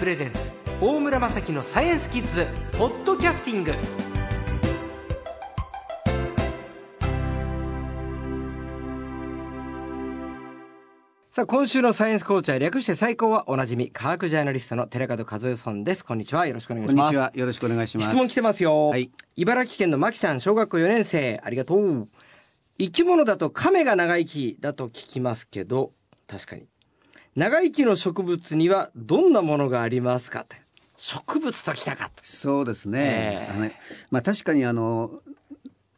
プレゼンツ大村雅樹のサイエンスキッズポッドキャスティング。さあ今週のサイエンスコーチャー略して最高はおなじみ科学ジャーナリストの寺門和代さんです。こんにちはよろしくお願いします。こんにちはよろしくお願いします。質問来てますよ、はい。茨城県のまきちゃん小学校4年生ありがとう。生き物だと亀が長生きだと聞きますけど確かに長生きの植物にはどんなものがありますかって。植物ときたかそうですね,、ええ。あのねまあ確かにあの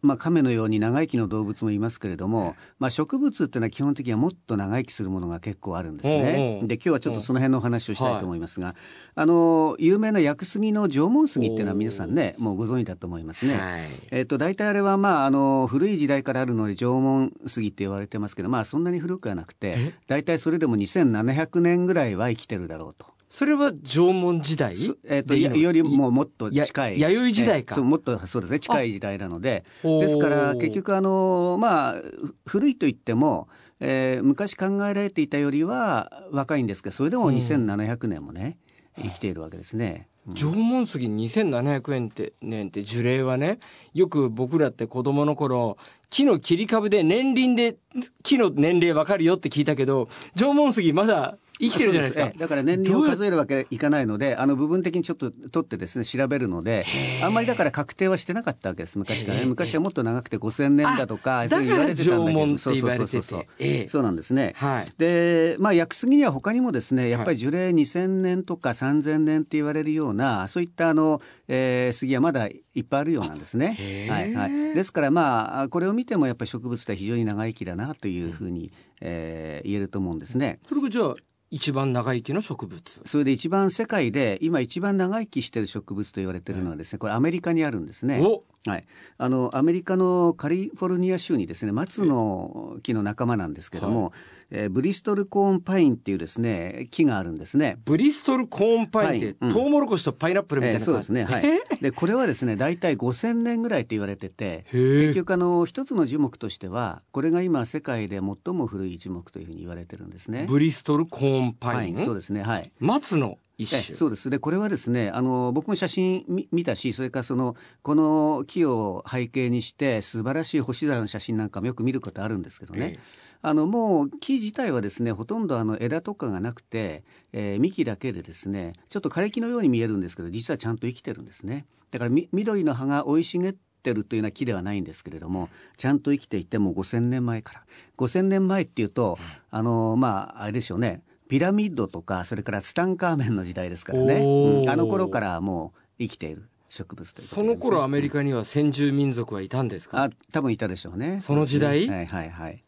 まあ、亀のように長生きの動物もいますけれども、まあ、植物っていうのは基本的にはもっと長生きするものが結構あるんですうんね。うん。で今日はちょっとその辺のお話をしたいと思いますが、あの有名な屋久杉の縄文杉っていうのは皆さんねもうご存知だと思いますね。はい。えっと大体あれはまああの古い時代からあるので縄文杉って言われてますけどまあそんなに古くはなくて大体それでも2700年ぐらいは生きてるだろうと。それは縄文時代そえっとでいいの？よりももっと近い。や弥生時代か。えそうもっとそうですね近い時代なので。ですから結局あのまあふ古いと言っても、えー昔考えられていたよりは若いんですけどそれでも2700年もね、生きているわけですね。うん。縄文杉2700円って年って樹齢はねよく僕らって子供の頃木の切り株で年輪で木の年齢わかるよって聞いたけど縄文杉まだ生きてるじゃないですか。そうええ。だから年輪を数えるわけいかないのであの部分的にちょっと取ってですね調べるのであんまりだから確定はしてなかったわけです。昔からね。昔はもっと長くて5000年だとかあそう言われてたんだけど。そうそうそうそう。ええ。そうなんですね。はい。でまあ屋久杉には他にもですねやっぱり樹齢2000年とか3000年って言われるようなそういったあの、えー杉はまだいっぱいあるようなんですね。はいはい、ですからまあこれを見てもやっぱり植物って非常に長生きだなというふうに、えー言えると思うんですね。それがじゃあ一番長生きの植物それで一番世界で今一番長生きしている植物と言われているのはですねこれアメリカにあるんですね。おはい、あのアメリカのカリフォルニア州にですね松の木の仲間なんですけども、えーブリストルコーンパインっていうですね木があるんですね。ブリストルコーンパインって、はい。うん。トウモロコシとパイナップルみたいえーな感じ、そうですね、はい。え、でこれはですね大体5000年ぐらいと言われてて結局あの一つの樹木としてはこれが今世界で最も古い樹木というふうに言われてるんですね。ブリストルコーンパイン、そうですね。はい。松の？一え種そうですでこれはですねあの僕も写真見見たしそれからそのこの木を背景にして素晴らしい星空の写真なんかもよく見ることあるんですけどね、ええ。あのもう木自体はですねほとんどあの枝とかがなくて、えー幹だけでですねちょっと枯れ木のように見えるんですけど実はちゃんと生きてるんですね。だからみ緑の葉が生い茂ってるというような木ではないんですけれどもちゃんと生きていてもう5,000年前から。5,000年前っていうとあのまああれでしょうねピラミッドとかそれからツタンカーメンの時代ですからね、うん。あの頃からもう生きている植物ということその頃アメリカには先住民族はいたんですか？あ多分いたでしょうね。その時代？ねはいはいはい。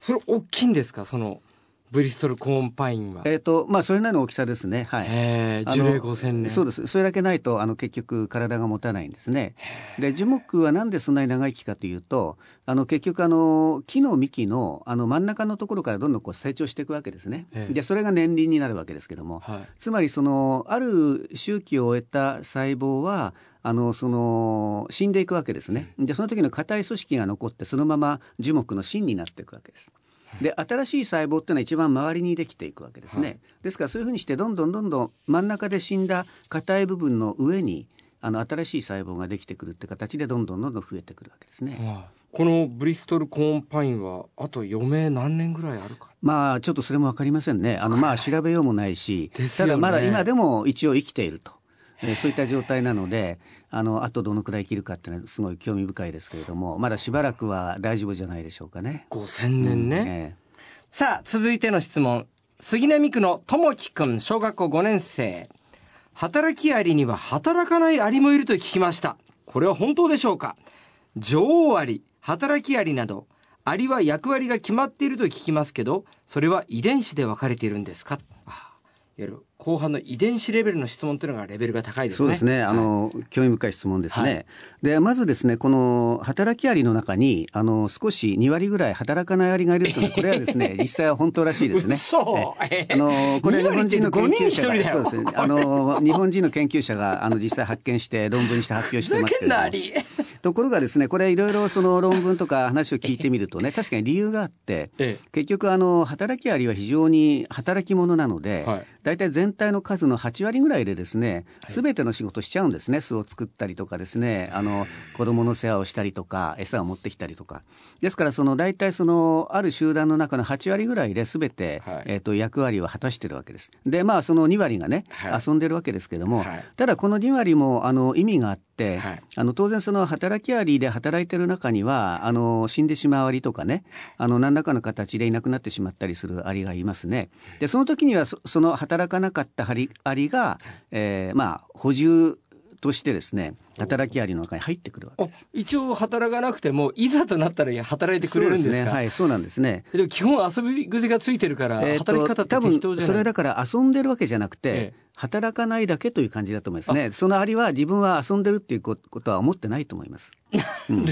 それ大きいんですか？そのブリストルコーンパインは。えっ、とまあそれなりの大きさですね。はい。あのへえ樹齢5000年。そうです。それだけないとあの結局体が持たないんですね。で樹木はなんでそんなに長生きかというとあの結局あの木の幹のあの真ん中のところからどんどんこう成長していくわけですね。ええでそれが年輪になるわけですけども。はい。つまりそのある周期を終えた細胞はあのその死んでいくわけですね。でその時の硬い組織が残ってそのまま樹木の芯になっていくわけですで新しい細胞っていうのは一番周りにできていくわけですね、はい。ですからそういうふうにしてどんどんどんどん真ん中で死んだ硬い部分の上にあの新しい細胞ができてくるって形でどんどんどんどん増えてくるわけですね、はい。このブリストルコーンパインはあと余命何年ぐらいあるか？まあちょっとそれもわかりませんね。あのまあ調べようもないし、ね。ただまだ今でも一応生きていると。えーそういった状態なのであのあとどのくらい生きるかっていうのはすごい興味深いですけれどもまだしばらくは大丈夫じゃないでしょうかね。5000年ね、うんえさあ続いての質問。杉並区のともきくん小学校5年生。働きアリには働かないアリもいると聞きました。これは本当でしょうか？女王アリ働きアリなどアリは役割が決まっていると聞きますけどそれは遺伝子で分かれているんですか？あいわゆる後半の遺伝子レベルの質問というのがレベルが高いですね。そうですね。あの、興味深い質問ですね。で、まずですね、この働きアリの中に、あの、少し2割ぐらい働かないアリがいるというのは、これはですね、実際は本当らしいですね。嘘。えあの、これ日本人の研究者2割って5人に1人だよが、そうですね。あの、日本人の研究者が、あの、実際発見して論文にして発表してますけれどところがですね、これいろいろその論文とか 話を聞いてみるとね、確かに理由があって、ええ、結局あの、働きアリは非常に働き者なので、はい、大体全体の数の8割ぐらいでですね、すべての仕事しちゃうんですね。巣を作ったりとかですね、あの、子供の世話をしたりとか、餌を持ってきたりとか。ですから、その大体その、ある集団の中の8割ぐらいで全て、はい、えっ、ー、と、役割を果たしてるわけです。で、まあ、その2割がね、はい、遊んでるわけですけども、はい、ただこの2割も、あの、意味があって、あの、当然その働きアリで働いてる中には、あの、死んでしまうアリとかね、あの、何らかの形でいなくなってしまったりするアリがいますね。で、その時にはそ、その働かなかったアリが、えー、まあ、補充としてですね働きアリの中に入ってくるわけです。一応働かなくてもいざとなったら働いてくれるんですね。はいそうなんですね。でも基本遊び癖がついてるから、えー、働き方って適当じゃない？それだから遊んでるわけじゃなくて、ええ、働かないだけという感じだと思いますね。そのアリは自分は遊んでるっていうことは思ってないと思います、うん、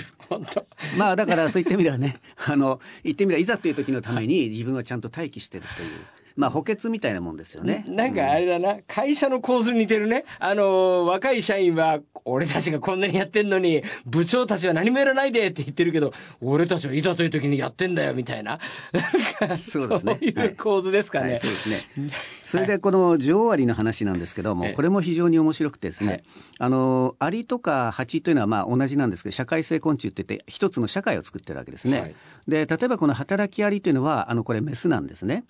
まあだからそういった意味ではねあの言ってみればいざという時のために自分はちゃんと待機してるというまあ補欠みたいなもんですよね。なんかあれだな、うん、会社の構図に似てるね。あの、若い社員は、俺たちがこんなにやってんのに、部長たちは何もやらないでって言ってるけど、俺たちはいざという時にやってんだよ、みたいな。なんか、そうですね。そういう構図ですかね。はいはい、そうですね。それでこの女王アリの話なんですけども、これも非常に面白くてですね、はい、あの、アリとかハチというのはまあ同じなんですけど、社会性昆虫って言って一つの社会を作ってるわけですね。で、例えばこの働きアリというのは、あの、これメスなんですね。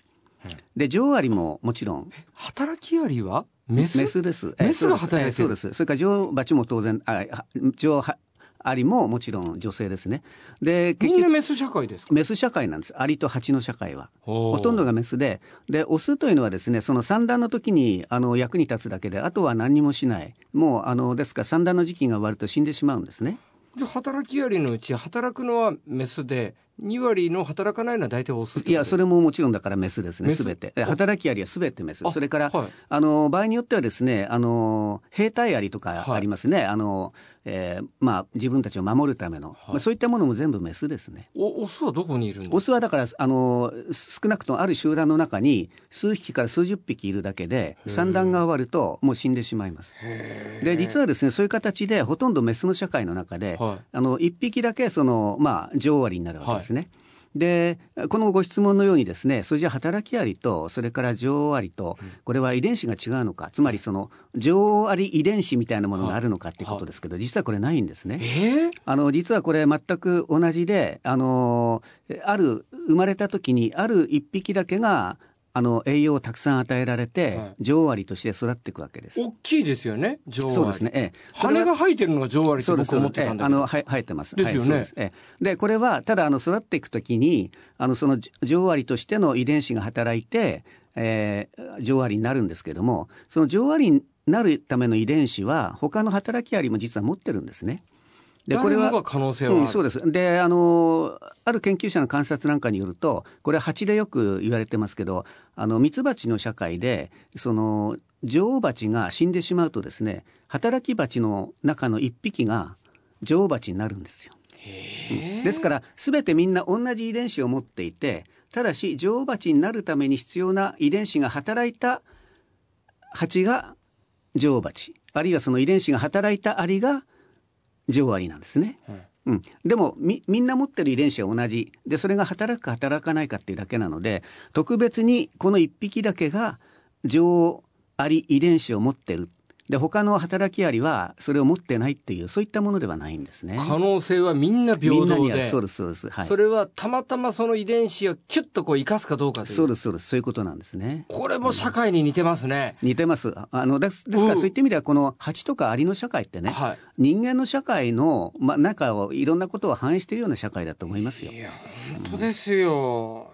で女王アリももちろん。働きアリは？メス？メスです。メスが働いてる？そうです。それから女王蜂も当然あ女王アリももちろん女性ですね。で、みんなメス社会ですか？メス社会なんです。アリとハチの社会は。ほとんどがメスで、で、オスというのはですね、その産卵の時にあの役に立つだけで、あとは何にもしない。もう、あの、ですから産卵の時期が終わると死んでしまうんですね。じゃ働きアリのうち働くのはメスで2割の働かないのは大体オスいやそれももちろんだからメスですねすべて。働きアリはすべてメス。それから、はい、あの場合によってはですねあの兵隊アリとかありますね、はい、あのえー、まあ自分たちを守るための、はい、まあ、そういったものも全部メスですね。おオスはどこにいるんですか？オスはだからあの少なくともある集団の中に数匹から数十匹いるだけで産卵が終わるともう死んでしまいます。で実はですねそういう形でほとんどメスの社会の中で、はい、あの1匹だけそのまあ女王アリになるわけですね、はいでこのご質問のようにですねそれじゃ働きアリとそれから女王アリとこれは遺伝子が違うのかつまりその女王アリ遺伝子みたいなものがあるのかっていうことですけど実はこれないんですね。えー、あの実はこれ全く同じであのある生まれた時にある一匹だけがあの栄養をたくさん与えられて、はい、女王アリとして育っていくわけです。大きいですよね、女王アリ。そうですね。ええ、羽が生えてるのが女王アリと僕思ってたんだけど。あの生えてます。ですよね。はい、でええ、でこれはただあの育っていくときにあのその女王アリとしての遺伝子が働いて、えー、女王アリになるんですけども、その女王アリになるための遺伝子は他の働きアリも実は持ってるんですね。でこれは可能性は、うん、そうです。であのある研究者の観察なんかによるとこれは蜂でよく言われてますけどあのミツバチの社会でその女王蜂が死んでしまうとですね働き蜂の中の1匹が女王蜂になるんですよ。ですから全てみんな同じ遺伝子を持っていてただし女王蜂になるために必要な遺伝子が働いた蜂が女王蜂。あるいはその遺伝子が働いたアリが女王アリなんですね。うん、でもみみんな持ってる遺伝子は同じ。でそれが働くか働かないかっていうだけなので特別にこの1匹だけが女王アリ遺伝子を持ってるで他の働きアリはそれを持ってないっていうそういったものではないんですね。可能性はみんな平等で。そうですそうです、はい、それはたまたまその遺伝子をキュッとこう生かすかどうかそうですそうです。そういうことなんですね。これも社会に似てますね、似てます。あのですですからそういった意味ではこの蜂とかアリの社会ってね、はい、人間の社会の、ま、中をいろんなことを反映しているような社会だと思いますよ。いや本当ですよ、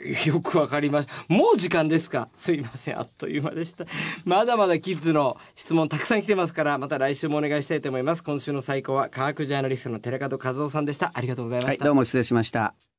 よくわかります。もう時間ですか？すいません。あっという間でした。まだまだキッズの質問たくさん来てますから、また来週もお願いしたいと思います。今週の最高は科学ジャーナリストの寺門和夫さんでした。ありがとうございました。はい、どうも失礼しました。